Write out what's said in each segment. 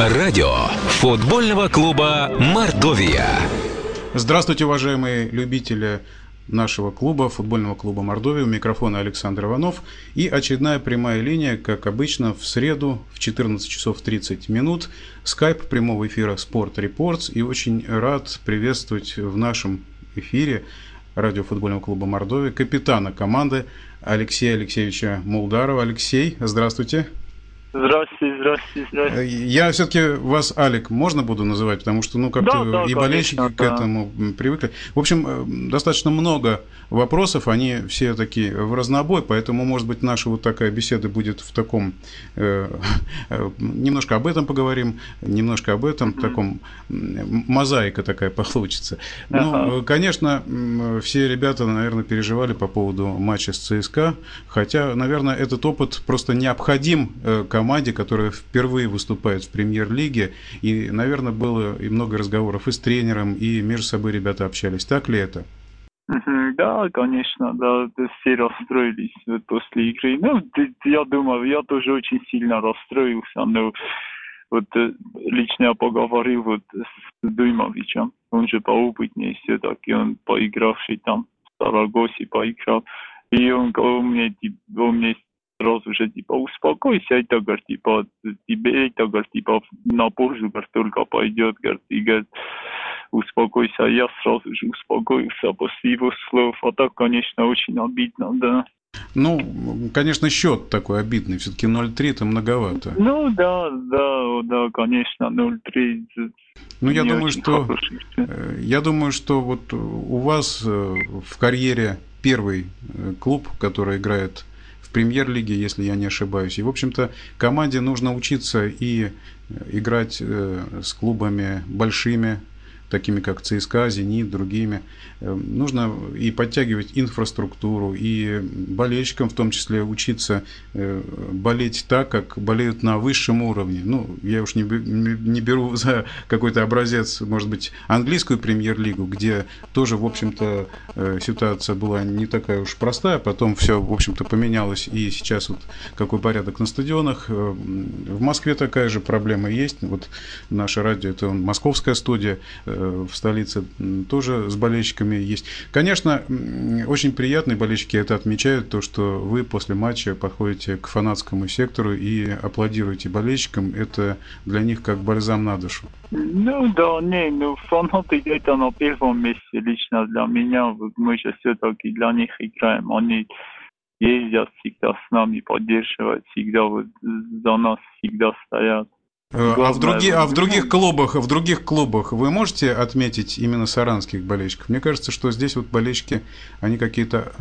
Радио футбольного клуба «Мордовия». Здравствуйте, уважаемые любители нашего клуба, футбольного клуба Мордовия. У микрофона Александр Иванов. И очередная прямая линия, как обычно, в среду в 14 часов 30 минут. Скайп прямого эфира Спорт Репортс. И очень рад приветствовать в нашем эфире радио футбольного клуба Мордовия капитана команды Алексея Алексеевича Молдарова. Алексей, здравствуйте. Здравствуйте, здравствуйте, здравствуйте. Я все-таки вас Алик можно буду называть, потому что, ну, как-то Да, да, и болельщики конечно, к да. этому привыкли. В общем, э, достаточно много вопросов, они все такие в разнобой, поэтому, может быть, наша вот такая беседа будет в таком... э, э, немножко об этом поговорим, немножко об этом, таком м, мозаика такая получится. Ну, Ага. э, конечно, все ребята, наверное, переживали по поводу матча с ЦСКА, хотя, наверное, этот опыт просто необходим э, команде, которая впервые выступает в премьер-лиге, и, наверное, было и много разговоров и с тренером, и между собой ребята общались. Так ли это? Да, конечно, да, все расстроились после игры. Ну, я думаю, я тоже очень сильно расстроился, но вот э, лично я поговорил вот с Дуймовичем, он же поопытнее все-таки, он поигравший там в Сарагосе поиграл, и он, он мне, он мне сразу же типа успокойся, это, говорит, типа, тебе это, говорит, типа, на пользу, говорит, только пойдет, говорит, и, говорит, успокойся. Я сразу же успокоился после его слов. А так, конечно, очень обидно, да. Ну, конечно, счет такой обидный, все-таки 0-3 это многовато. Ну, да, да, да, конечно, 0-3. Ну, я думаю, что хороший. Э, Я думаю, что вот у вас э, в карьере первый э, клуб, который играет премьер-лиге, если я не ошибаюсь. И, в общем-то, команде нужно учиться и э, играть э, с клубами большими, такими как ЦСКА, Зенит, другими. Э, Нужно и подтягивать инфраструктуру, и болельщикам в том числе учиться э, болеть так, как болеют на высшем уровне. Ну, я уж не, не беру за какой-то образец, может быть, английскую премьер-лигу, где тоже, в общем-то, э, ситуация была не такая уж простая, потом все, в общем-то, поменялось, и сейчас вот какой порядок на стадионах. Э, В Москве такая же проблема есть. Вот наше радио, это московская студия, в столице тоже с болельщиками есть. Конечно, очень приятно, и болельщики это отмечают, то, что вы после матча подходите к фанатскому сектору и аплодируете болельщикам. Это для них как бальзам на душу. Ну, да, не, ну, фанаты это на первом месте лично для меня. Мы же все-таки для них играем. Они ездят всегда с нами, поддерживают всегда, за нас всегда стоят. Э, А в, други- а в других ну, клубах, в других клубах вы можете отметить именно саранских болельщиков? Мне кажется, что здесь вот болельщики, они какие-то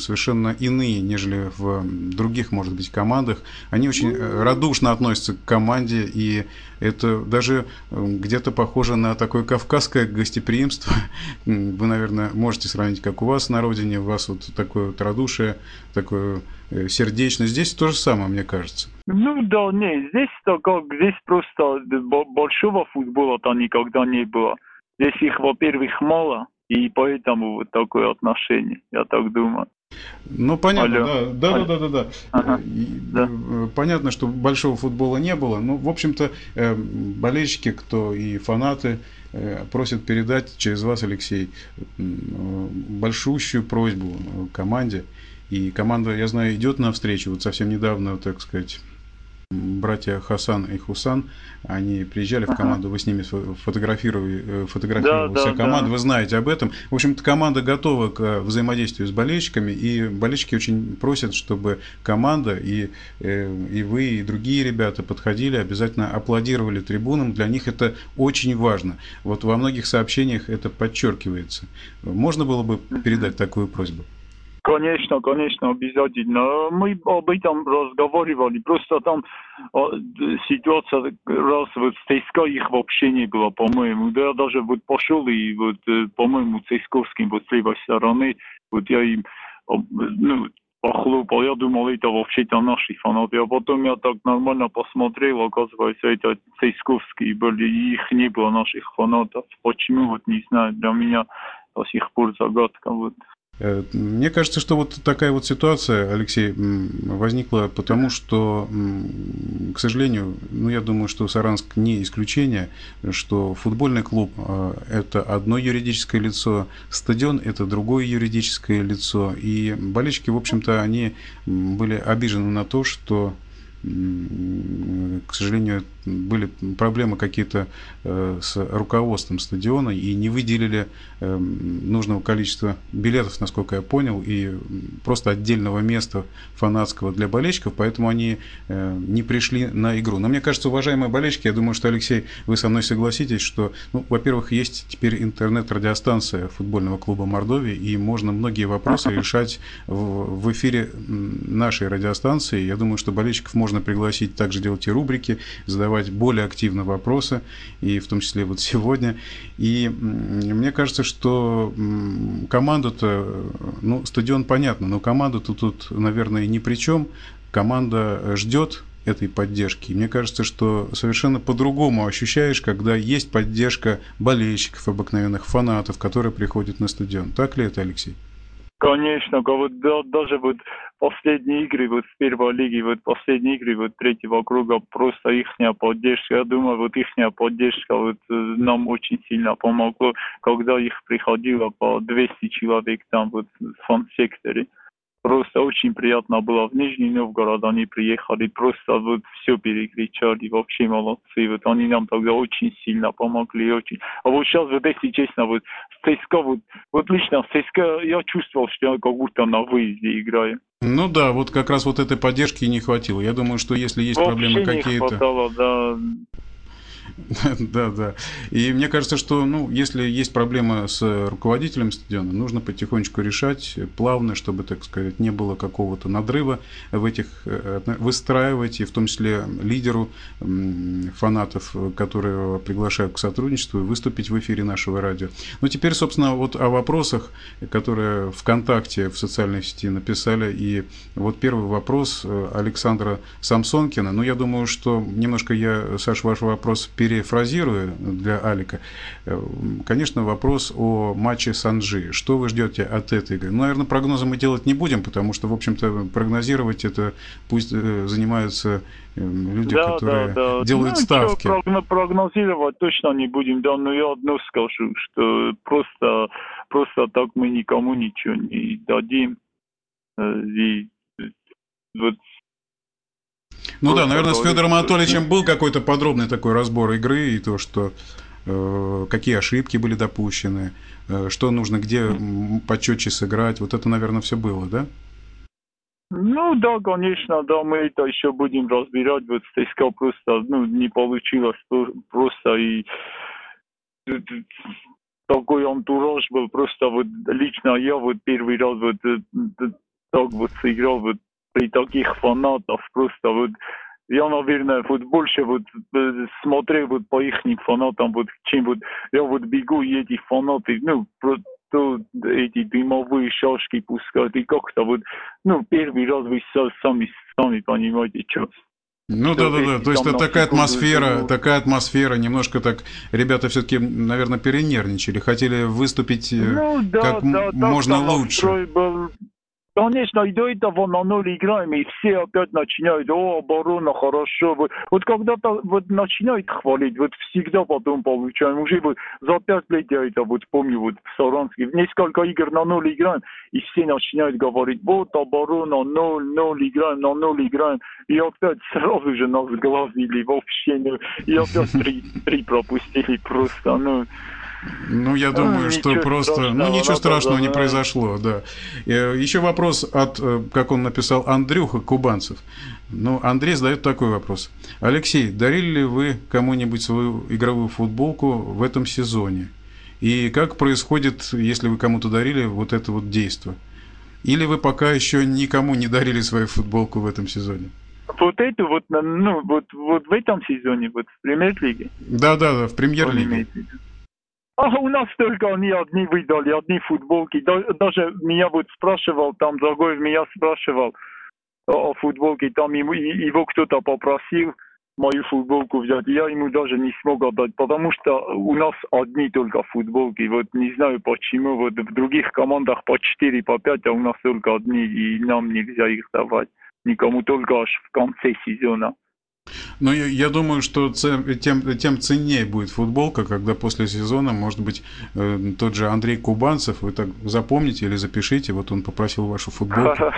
совершенно иные, нежели в других, может быть, командах. Они очень э, радушно относятся к команде, и это даже м, где-то похоже на такое кавказское гостеприимство. Вы, наверное, можете сравнить, как у вас на родине, у вас вот такое вот радушие, такое э, сердечность. Здесь то же самое, мне кажется. Ну да, не, здесь как, здесь просто бо- большого футбола-то никогда не было. Здесь их, во-первых, мало, и поэтому вот такое отношение, я так думаю. Ну, понятно, Алло. да, да, Алло. да, да, да, да. Ага. И, Да. э, Понятно, что большого футбола не было. Ну, в общем-то, э, болельщики, кто и фанаты э, просят передать через вас, Алексей, э, большущую просьбу э, команде. И команда, я знаю, идет навстречу. Вот совсем недавно, так сказать, братья Хасан и Хусан, они приезжали в команду, вы с ними фо- фотографировали, э, фотографировала Да, вся да, команда, да. вы знаете об этом. В общем-то, команда готова к э, взаимодействию с болельщиками, и болельщики очень просят, чтобы команда и, э, и вы, и другие ребята подходили, обязательно аплодировали трибунам. Для них это очень важно. Вот во многих сообщениях это подчеркивается. Можно было бы передать такую просьбу? Конечно, конечно, обязательно. Мы об этом разговаривали. Просто там ситуация раз вот с ЦСКА их вообще не было, по-моему. Да я даже вот пошел и вот, по-моему, цисковским вот с левой стороны, вот я им ну, похлопал. Я думал, это вообще-то наши фанаты. А потом я так нормально посмотрел, оказывается, это цисковские были, их не было, наших фанатов. Почему, вот не знаю, для меня до сих пор загадка. Вот. Э, мне кажется, что вот такая вот ситуация, Алексей, возникла потому, что, к сожалению, ну, я думаю, что Саранск не исключение, что футбольный клуб э, – это одно юридическое лицо, стадион – это другое юридическое лицо, и болельщики, в общем-то, они были обижены на то, что к сожалению, были проблемы какие-то э, с руководством стадиона и не выделили эм, нужного количества билетов, насколько я понял, и просто отдельного места фанатского для болельщиков, поэтому они э, не пришли на игру. Но мне кажется, уважаемые болельщики, я думаю, что, Алексей, вы со мной согласитесь, что, ну, во-первых, есть теперь интернет-радиостанция футбольного клуба Мордовии, и можно многие вопросы решать в эфире нашей радиостанции. Я думаю, что болельщиков можно пригласить также делать и рубрики, задавать задавать более активно вопросы, и в том числе вот сегодня. И мне кажется, что команду-то, ну, стадион понятно, но команду-то тут, наверное, ни при чем. Команда ждет этой поддержки. Мне кажется, что совершенно по-другому ощущаешь, когда есть поддержка болельщиков, обыкновенных фанатов, которые приходят на стадион. Так ли это, Алексей? Конечно, вот даже вот последние игры вот в первой лиге, вот последние игры вот третьего круга, просто их поддержка, я думаю, вот их поддержка вот э, нам очень сильно помогла, когда их приходило по 200 человек там вот в фан-секторе. Просто очень приятно было. В Нижний Новгород они приехали, просто вот все перекричали, вообще молодцы. Вот они нам тогда очень сильно помогли, очень. А вот сейчас, вот если честно, вот в ЦСКА, вот, вот лично в ЦСКА я чувствовал, что я как будто на выезде играю. Ну да, вот как раз вот этой поддержки не хватило. Я думаю, что если есть Вообще проблемы какие-то... да. Да, да. И мне кажется, что, ну, если есть проблема с руководителем стадиона, нужно потихонечку решать плавно, чтобы, так сказать, не было какого-то надрыва в этих э, выстраивать, и в том числе лидеру фанатов, которые приглашают к сотрудничеству, выступить в эфире нашего радио. Ну, теперь, собственно, вот о вопросах, которые ВКонтакте, в социальной сети написали. И вот первый вопрос э, Александра Самсонкина. Ну, я думаю, что немножко я, Саш, ваш вопрос перефразирую для Алика, э, конечно, вопрос о матче Санджи. Что вы ждете от этой игры? Ну, наверное, прогнозы мы делать не будем, потому что, в общем-то, прогнозировать это пусть э, занимаются э, люди, да, которые да, да. делают ну, ставки. Прогнозировать точно не будем, да, но я одно скажу, что просто, просто так мы никому ничего не дадим. И вот ну да, наверное, с Федором Анатольевичем был какой-то подробный такой разбор игры и то, что э, какие ошибки были допущены, э, что нужно где почетче сыграть. Вот это, наверное, все было, да? Ну да, конечно, да, мы это еще будем разбирать. Вот ЦСКА просто ну, не получилось просто и такой антураж был просто вот лично я вот первый раз вот э, так вот сыграл вот при таких фанатах просто вот я, наверное, вот больше вот э, смотрел вот по их фанатам, вот чем вот я вот бегу и эти фанаты, ну, просто эти дымовые шашки пускают, и как-то вот, ну, первый раз вы сами, сами понимаете, что. Ну да, да, да. То есть это такая атмосфера, такая атмосфера, немножко так ребята все-таки, наверное, перенервничали, хотели выступить э, ну, да, как да, можно лучше. Был, Конечно, и до этого на ноль играем, и все опять начинают, о, оборона хорошо. Вот, вот когда-то вот начинают хвалить, вот всегда потом получаем. Уже вот за пять лет я это вот помню, вот в Саранске, несколько игр на ноль играем, и все начинают говорить, вот оборона, ноль, ноль играем, на ноль играем. И опять сразу же нас глазили вообще, ну, и опять три, три пропустили просто, ну. Ну, я думаю, ну, что просто... Страшного, ну, ничего страшного не произошло, да. Э, Еще вопрос от, э, как он написал, Андрюха Кубанцев. Ну, Андрей задает такой вопрос. Алексей, дарили ли вы кому-нибудь свою игровую футболку в этом сезоне? И как происходит, если вы кому-то дарили вот это вот действо? Или вы пока еще никому не дарили свою футболку в этом сезоне? Вот эту вот, ну, вот, вот в этом сезоне, вот в премьер-лиге? Да, да, да, в премьер-лиге. А у нас только они одни выдали, одни футболки. Даже меня вот спрашивал, там другой меня спрашивал о футболке, там ему, его кто-то попросил. мою футболку взять. Я ему даже не смог отдать, потому что у нас одни только футболки. Вот не знаю почему. Вот в других командах по 4, по 5, а у нас только одни, и нам нельзя их давать. Никому только аж в конце сезона. Но я, я думаю, что тем, тем ценнее будет футболка, когда после сезона, может быть, э, тот же Андрей Кубанцев, вы так запомните или запишите, вот он попросил вашу футболку.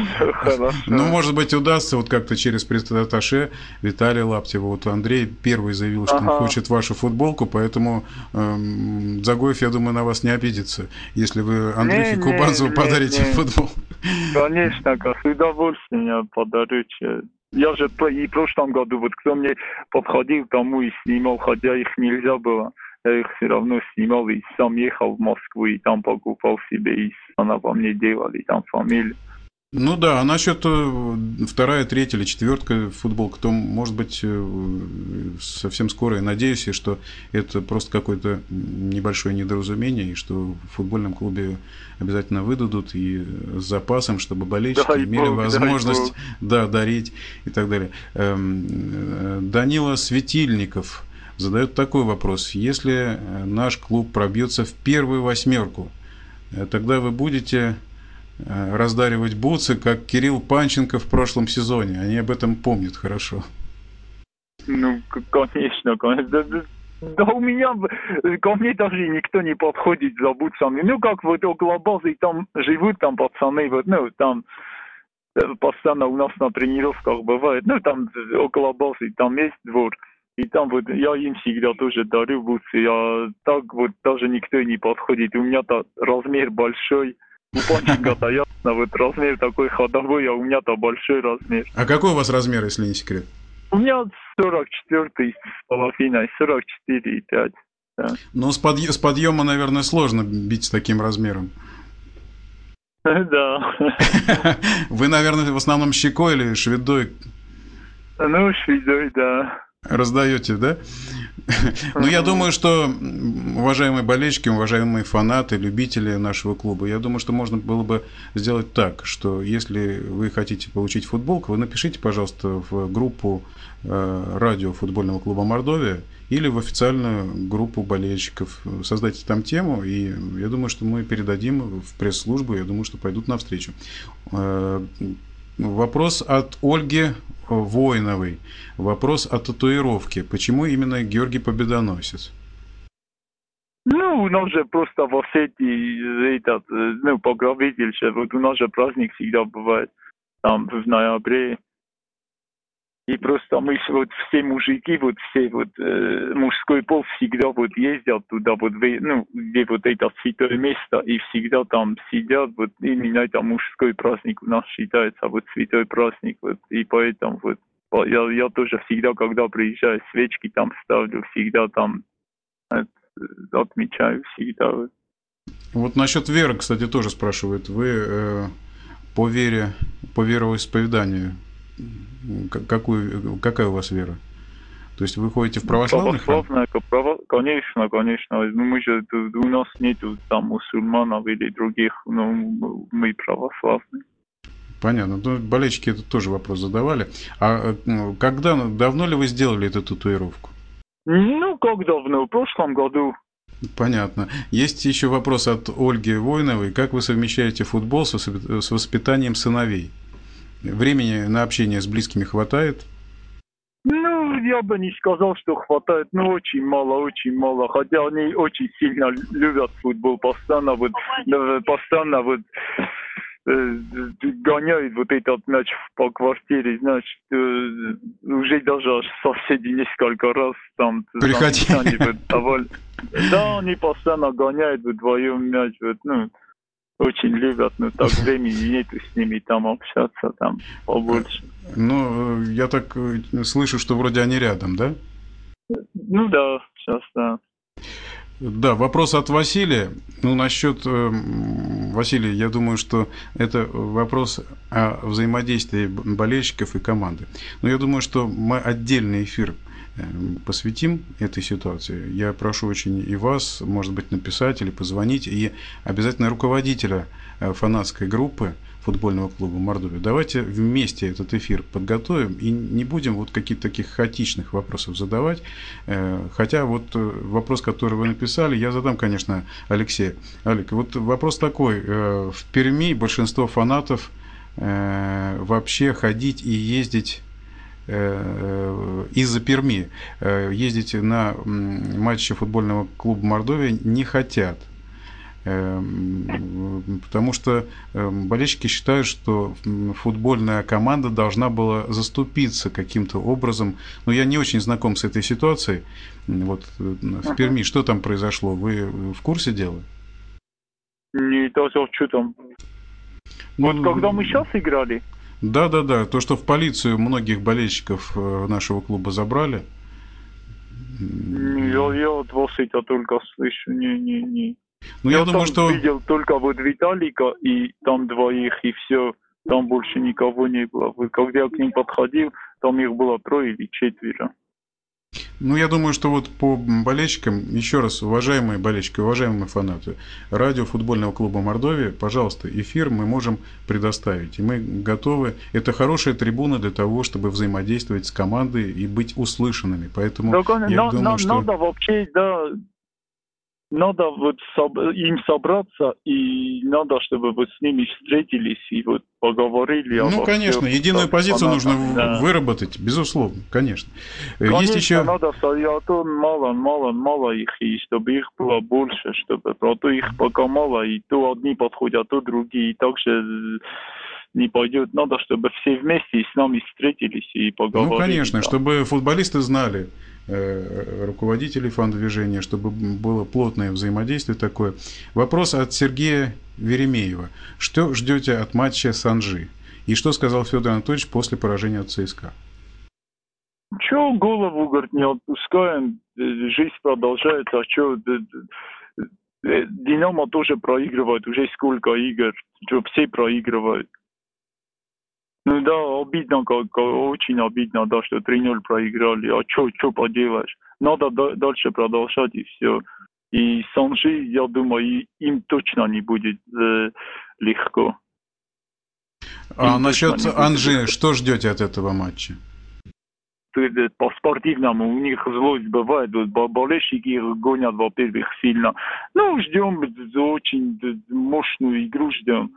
Ну, может быть, удастся вот как-то через пресс-атташе Виталия Лаптева. Вот Андрей первый заявил, что он хочет вашу футболку, поэтому э, Загоев, я думаю, на вас не обидится, если вы Андрюхе Кубанцеву подарите футбол. Конечно, с удовольствием подарю. Я же и в прошлом году, вот кто мне подходил тому и снимал, хотя их нельзя было, я их все равно снимал и сам ехал в Москву и там покупал себе, и она по мне делали, там фамилию. Ну да, а насчет э, вторая, третья или четвертка футболка, то, может быть, э, совсем скоро, я надеюсь, что это просто какое-то небольшое недоразумение, и что в футбольном клубе обязательно выдадут и с запасом, чтобы болельщики дай имели Бог, возможность да, дарить и так далее. Эм, э, Данила Светильников задает такой вопрос. Если наш клуб пробьется в первую восьмерку, тогда вы будете раздаривать бутсы, как Кирилл Панченко в прошлом сезоне. Они об этом помнят хорошо. Ну, конечно, конечно. Да у меня, ко мне даже никто не подходит за бутсами. Ну, как вот около базы, там живут там пацаны, вот, ну, там э, постоянно у нас на тренировках бывает, ну, там около базы, там есть двор, и там вот я им всегда тоже дарю бутсы, а так вот даже никто не подходит. У меня-то размер большой, Панченко-то ясно, вот размер такой ходовой, а у меня-то большой размер. А какой у вас размер, если не секрет? У меня 44 с половиной, 44 и 5. Да. Ну, с, подъ... с подъема, наверное, сложно бить с таким размером. Да. Вы, наверное, в основном щекой или шведой? Ну, шведой, да. Раздаете, да? Ну, я думаю, что, уважаемые болельщики, уважаемые фанаты, любители нашего клуба, я думаю, что можно было бы сделать так, что если вы хотите получить футболку, вы напишите, пожалуйста, в группу э, радио футбольного клуба Мордовия или в официальную группу болельщиков. Создайте там тему, и я думаю, что мы передадим в пресс-службу, я думаю, что пойдут навстречу. Э, вопрос от Ольги Воиновой. Вопрос о татуировке. Почему именно Георгий Победоносец? Ну, у нас же просто в Осетии этот, ну, покровительство. Вот у нас же праздник всегда бывает там в ноябре. И просто мы вот все мужики, вот все вот э, мужской пол всегда вот ездят туда, вот ну, где вот это святое место, и всегда там сидят, вот именно это мужской праздник у нас считается, вот святой праздник, вот, и поэтому вот я, я тоже всегда, когда приезжаю, свечки там ставлю, всегда там это, отмечаю всегда. Вот. вот насчет веры, кстати, тоже спрашивают. Вы э, по вере, по вероисповеданию какую, какая у вас вера? То есть вы ходите в православный Православная, право, конечно, конечно. Ну, мы же, у нас нету там мусульманов или других, но мы православные. Понятно. Ну, болельщики это тоже вопрос задавали. А ну, когда, давно ли вы сделали эту татуировку? Ну, как давно? В прошлом году. Понятно. Есть еще вопрос от Ольги Войновой. Как вы совмещаете футбол с воспитанием сыновей? Времени на общение с близкими хватает? Ну, я бы не сказал, что хватает, но очень мало, очень мало. Хотя они очень сильно любят футбол, постоянно вот, постоянно вот э, гоняют вот этот мяч по квартире, значит, э, уже даже соседи несколько раз там приходили. Да, они постоянно гоняют вдвоем мяч, вот, ну, очень любят, но так времени нету с ними там общаться там побольше. Ну, я так э, слышу, что вроде они рядом, да? Ну да, сейчас да. Да, вопрос от Василия. Ну, насчет э, Василия, я думаю, что это вопрос о взаимодействии болельщиков и команды. Но я думаю, что мы отдельный эфир посвятим этой ситуации. Я прошу очень и вас, может быть, написать или позвонить, и обязательно руководителя э, фанатской группы футбольного клуба Мордовия. Давайте вместе этот эфир подготовим и не будем вот каких-то таких хаотичных вопросов задавать. Э, хотя вот э, вопрос, который вы написали, я задам, конечно, Алексею. Алик, вот вопрос такой. В Перми большинство фанатов вообще ходить и ездить из-за Перми ездить на матчи футбольного клуба Мордовия не хотят. Потому что болельщики считают, что футбольная команда должна была заступиться каким-то образом. Но я не очень знаком с этой ситуацией. Вот э, в Перми что там произошло? Вы в курсе дела? Не, то, что там. Ну, вот когда мы сейчас играли. Да, да, да. То, что в полицию многих болельщиков э, нашего клуба забрали. Я, я от вас это только слышу. Не, не, не. Ну, я, я думаю, что... видел только вот Виталика и там двоих, и все. Там больше никого не было. Когда я к ним подходил, там их было трое или четверо. Ну, я думаю, что вот по болельщикам, еще раз, уважаемые болельщики, уважаемые фанаты, радио футбольного клуба Мордовия, пожалуйста, эфир мы можем предоставить. И мы готовы. Это хорошая трибуна для того, чтобы взаимодействовать с командой и быть услышанными. Поэтому так, я на, думаю, на, что... Надо вообще, да, надо вот им собраться, и надо, чтобы вот с ними встретились и вот поговорили. Ну, конечно, всем, единую позицию нужно да. выработать, безусловно, конечно. конечно Есть еще... надо, а то мало, мало, мало их, и чтобы их было больше, чтобы, а то их пока мало, и то одни подходят, а то другие, и также не пойдет. Надо, чтобы все вместе с нами встретились и поговорили. Ну, конечно, да. чтобы футболисты знали, Э, руководителей фан-движения, чтобы было плотное взаимодействие такое. Вопрос от Сергея Веремеева. Что ждете от матча Санжи? И что сказал Федор Анатольевич после поражения от ЦСКА? Че голову, говорит, не отпускаем, жизнь продолжается, а что, Динамо тоже проигрывает, уже сколько игр, все проигрывают. Ну да, обидно, как, очень обидно, да, что 3-0 проиграли. А что, что поделаешь? Надо дальше продолжать и все. И Санжи, я думаю, им точно не будет э, легко. А им насчет Анжи, что ждете от этого матча? По спортивному у них злость бывает, болельщики их гонят, во-первых, сильно. Ну, ждем очень мощную игру, ждем.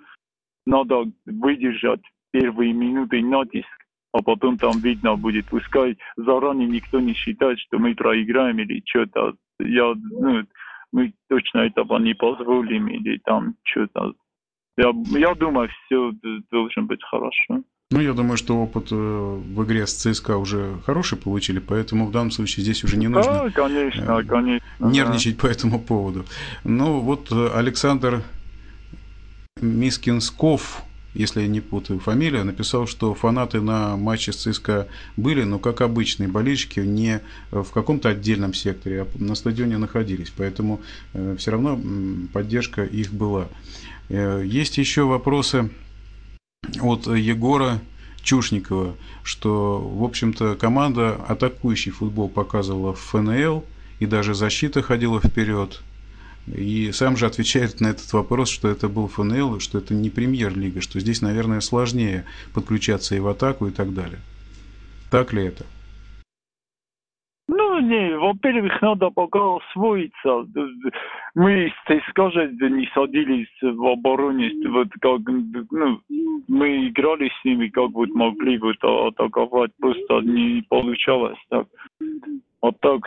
Надо выдержать первые минуты натиск, а потом там видно будет. Пускай заранее никто не считает, что мы проиграем или что-то. Я, ну, мы точно этого не позволим или там что-то. Я, я думаю, все должно быть хорошо. Ну, я думаю, что опыт э, в игре с ЦСКА уже хороший получили, поэтому в данном случае здесь уже не нужно да, конечно, э, конечно, нервничать да. по этому поводу. Ну, вот э, Александр Мискинсков если я не путаю фамилию, написал, что фанаты на матче с ЦСКА были, но как обычные болельщики, не в каком-то отдельном секторе, а на стадионе находились. Поэтому э, все равно поддержка их была. Э, есть еще вопросы от Егора Чушникова, что, в общем-то, команда атакующий футбол показывала в ФНЛ, и даже защита ходила вперед. И сам же отвечает на этот вопрос, что это был ФНЛ, что это не премьер-лига, что здесь, наверное, сложнее подключаться и в атаку и так далее. Так ли это? Ну, не, во-первых, надо пока освоиться. Мы, скажем, не садились в обороне, вот как, ну, мы играли с ними, как вот могли вот атаковать, просто не получалось так. А так,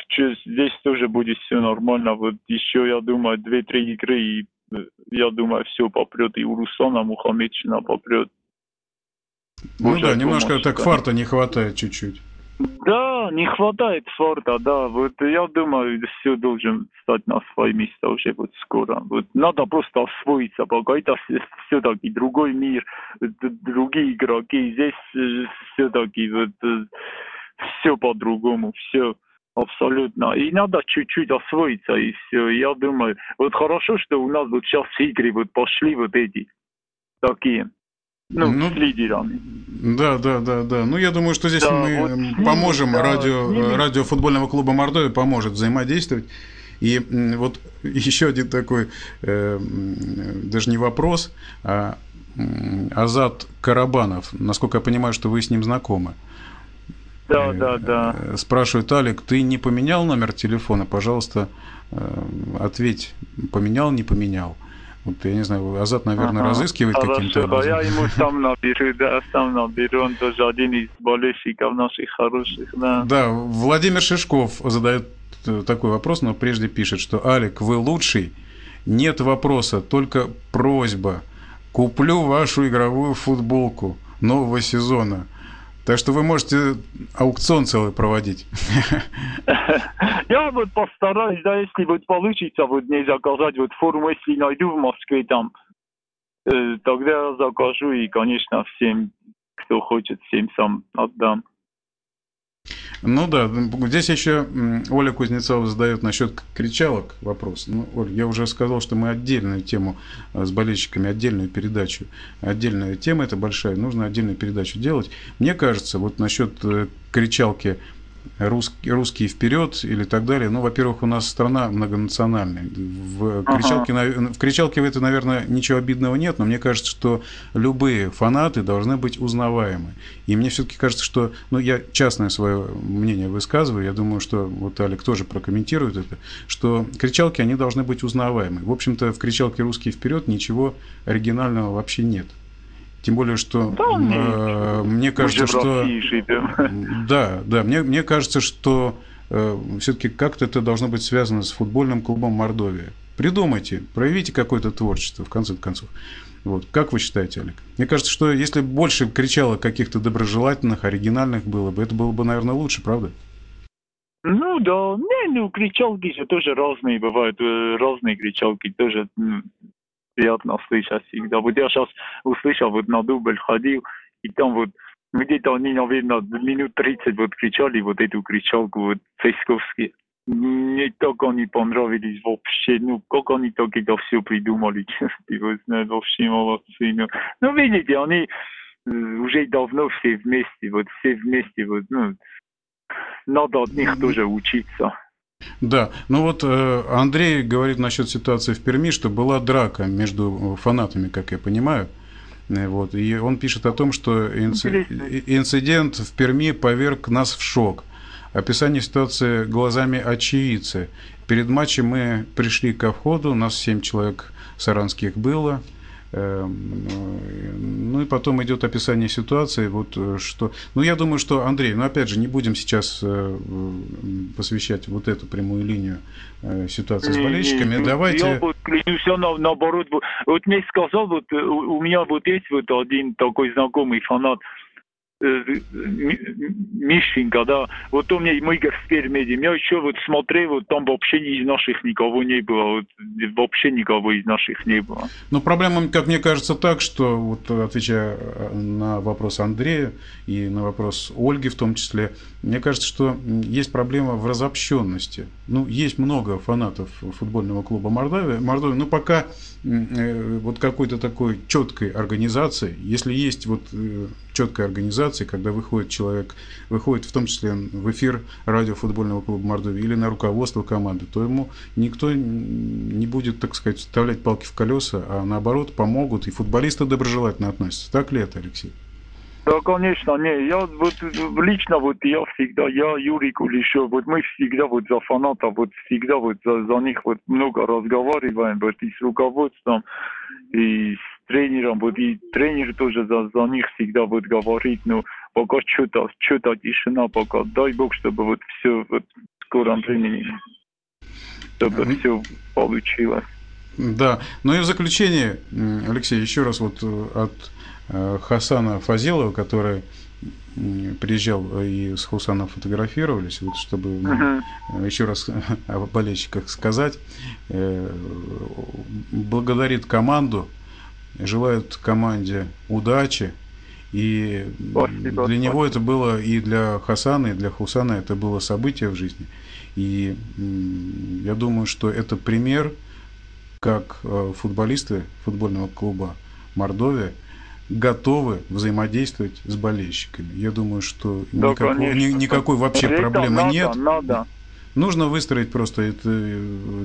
здесь тоже будет все нормально. Вот еще, я думаю, две-три игры, и э, я думаю, все попрет. И у Руслана Мухаммедшина попрет. Ну Уже да, немножко так фарта не хватает чуть-чуть. Да, не хватает фарта, да. Вот я думаю, все должен стать на свои места уже вот скоро. Вот надо просто освоиться, пока это все-таки другой мир, другие игроки. Здесь э, все-таки вот э, все по-другому, все Абсолютно. И надо чуть-чуть освоиться, и все. Я думаю, вот хорошо, что у нас вот сейчас игры вот пошли вот эти такие. Ну, ну, с лидерами. Да, да, да, да. Ну, я думаю, что здесь да, мы вот поможем. Да, радио, радио футбольного клуба Мордовия поможет взаимодействовать. И вот еще один такой, э, даже не вопрос, а Азат Карабанов. Насколько я понимаю, что вы с ним знакомы. Э, да, да. Спрашивает Алик, ты не поменял номер телефона? Пожалуйста, э, ответь, поменял, не поменял. Вот, я не знаю, Азат, наверное, ага. разыскивает каким-то образом. Я ему сам наберу, да, сам наберу. Он тоже один из болельщиков наших хороших, да. Да, Владимир Шишков задает э, такой вопрос, но прежде пишет, что «Алик, вы лучший? Нет вопроса, только просьба. Куплю вашу игровую футболку нового сезона». Так что вы можете аукцион целый проводить. Я вот постараюсь, да, если вот получится вот не заказать вот форму, если найду в Москве там, э, тогда закажу и, конечно, всем, кто хочет, всем сам отдам. Ну да, здесь еще Оля Кузнецова задает насчет кричалок вопрос. Ну, Оль, я уже сказал, что мы отдельную тему э, с болельщиками, отдельную передачу, отдельная тема, это большая, нужно отдельную передачу делать. Мне кажется, вот насчет э, кричалки русский, русские вперед или так далее. Ну, во-первых, у нас страна многонациональная. В кричалке, в кричалке в это, наверное, ничего обидного нет, но мне кажется, что любые фанаты должны быть узнаваемы. И мне все-таки кажется, что, ну, я частное свое мнение высказываю, я думаю, что вот Алик тоже прокомментирует это, что кричалки, они должны быть узнаваемы. В общем-то, в кричалке «Русские вперед» ничего оригинального вообще нет. Тем более, что да, э, мне кажется, что... Да, да, мне, мне кажется, что э, все-таки как-то это должно быть связано с футбольным клубом Мордовия. Придумайте, проявите какое-то творчество, в конце концов. Вот. Как вы считаете, Олег? Мне кажется, что если больше кричало каких-то доброжелательных, оригинальных было бы, это было бы, наверное, лучше, правда? Ну да, не, ну кричалки же тоже разные бывают, э, разные кричалки тоже приятно слышать всегда. Вот я сейчас услышал, вот на дубль ходил, и там вот где-то они, наверное, минут 30 вот кричали вот эту кричалку, вот цесковские. Мне так они понравились вообще, ну, как они так это все придумали, честно вообще молодцы. Ну, ну, видите, они уже давно все вместе, вот все вместе, вот, ну, надо от них тоже учиться. Да, ну вот э, Андрей говорит насчет ситуации в Перми, что была драка между фанатами, как я понимаю. Э, вот, и он пишет о том, что инци... инцидент в Перми поверг нас в шок. Описание ситуации глазами очевидца. Перед матчем мы пришли ко входу, нас семь человек саранских было. Эм, ну и потом идет описание ситуации, вот э, что... Ну я думаю, что, Андрей, ну опять же, не будем сейчас э, посвящать вот эту прямую линию э, ситуации с болельщиками. Не, Давайте... Я вот клянусь, на, наоборот, вот мне сказал, вот у меня вот есть вот один такой знакомый фанат, Мишенька, да, вот у меня мой эксперт медиа, я еще вот смотрел, вот там вообще из наших никого не было, вот, вообще никого из наших не было. Но проблема, как мне кажется, так, что вот отвечая на вопрос Андрея и на вопрос Ольги в том числе, мне кажется, что есть проблема в разобщенности. Ну, есть много фанатов футбольного клуба Мордовия, Мордовия но пока э, вот какой-то такой четкой организации, если есть вот э, четкая организация, когда выходит человек, выходит в том числе в эфир радио футбольного клуба Мордовии или на руководство команды, то ему никто не будет, так сказать, вставлять палки в колеса, а наоборот помогут, и футболисты доброжелательно относятся. Так ли это, Алексей? Да, конечно, не. Я вот лично вот я всегда, я Юрий Кулешов, вот мы всегда вот за фанатов, вот всегда вот за, за них вот много разговариваем, вот и с руководством, и с тренером, вот и тренер тоже за, за них всегда вот говорит, ну, пока что-то, что-то тишина, пока дай Бог, чтобы вот все вот в скором времени, чтобы все получилось. Да, ну и в заключение, Алексей, еще раз вот э, от Хасана Фазилова, который приезжал и с Хусаном фотографировались, вот чтобы uh-huh. еще раз о болельщиках сказать, э, благодарит команду, желает команде удачи, и Спасибо. для него это было, и для Хасана, и для Хусана это было событие в жизни. И я думаю, что это пример, как э, футболисты футбольного клуба Мордовия – готовы взаимодействовать с болельщиками. Я думаю, что да, никакой, ни, никакой вообще Это проблемы надо, нет. Надо. нужно выстроить просто это,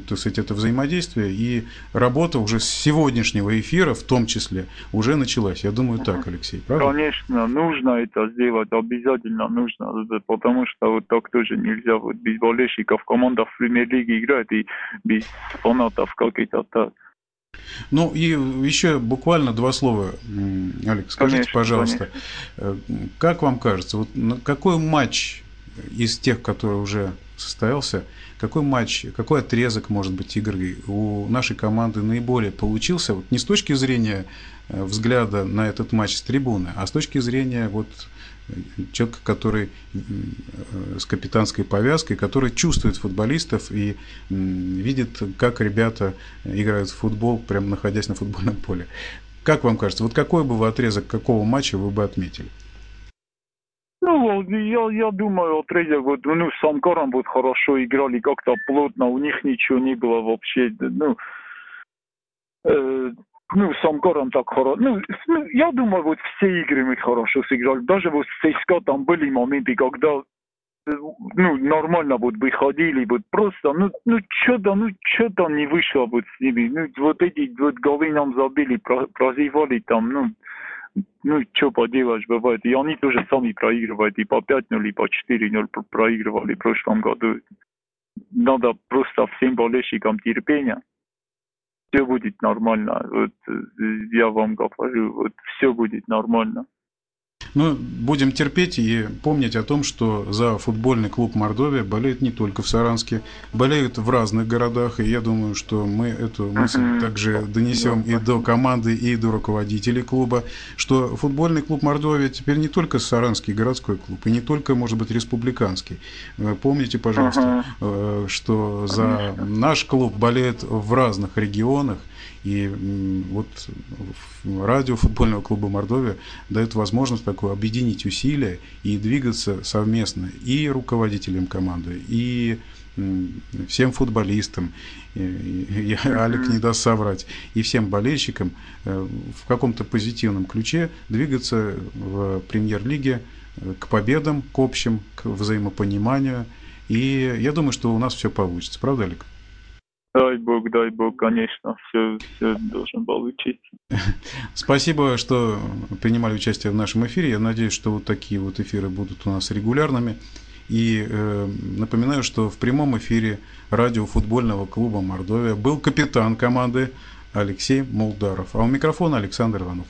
так сказать, это взаимодействие, и работа уже с сегодняшнего эфира в том числе уже началась. Я думаю, так, Алексей, правда? Конечно, нужно это сделать, обязательно нужно, потому что вот так тоже нельзя, вот без болельщиков команда в премьер-лиге играет, и без фанатов как-то так. Ну и еще буквально два слова, Алекс, скажите, конечно, пожалуйста, конечно. Э, как вам кажется, вот какой матч из тех, которые уже состоялся, какой матч, какой отрезок, может быть, игры у нашей команды наиболее получился, вот не с точки зрения э, взгляда на этот матч с трибуны, а с точки зрения вот человека, который э, с капитанской повязкой, который чувствует футболистов и видит, как ребята играют в футбол, прямо находясь на футбольном поле. Как вам кажется, вот какой бы вы отрезок какого матча вы бы отметили? Ну, я, я думаю, отрезок, вот, ну, с Амкаром вот хорошо играли, как-то плотно, у них ничего не было вообще, ну, э, ну, с Амкаром так хорошо. Ну, ну, я думаю, вот все игры мы хорошо сыграли. Даже вот с ЦСКА там были моменты, когда ну, нормально вот выходили, вот просто, ну, ну, что-то, ну, что-то не вышло вот с ними. Ну, вот эти вот голы нам забили, прозевали там, ну, ну, что поделаешь, бывает. И они тоже сами проигрывают, и по 5-0, и по 4-0 проигрывали в прошлом году. Надо просто всем болельщикам терпения все будет нормально. Вот я вам говорю, вот все будет нормально. Ну, будем терпеть и помнить о том, что за футбольный клуб Мордовия болеют не только в Саранске, болеют в разных городах, и я думаю, что мы эту мысль uh-huh. также донесем и до команды, и до руководителей клуба, что футбольный клуб Мордовия теперь не только Саранский городской клуб, и не только, может быть, республиканский. Помните, пожалуйста, uh-huh. что за наш клуб болеют в разных регионах, и вот радио футбольного клуба Мордовия дает возможность такую объединить усилия и двигаться совместно и руководителям команды, и всем футболистам, и, Алик не даст соврать, и всем болельщикам э, в каком-то позитивном ключе двигаться в премьер-лиге э, к победам, к общим, к взаимопониманию. И я думаю, что у нас все получится. Правда, Алик? Дай бог, дай бог, конечно, все, все должно получиться. Спасибо, что принимали участие в нашем эфире. Я надеюсь, что вот такие вот эфиры будут у нас регулярными. И э, напоминаю, что в прямом эфире радио футбольного клуба Мордовия был капитан команды Алексей Молдаров. А у микрофона Александр Иванов.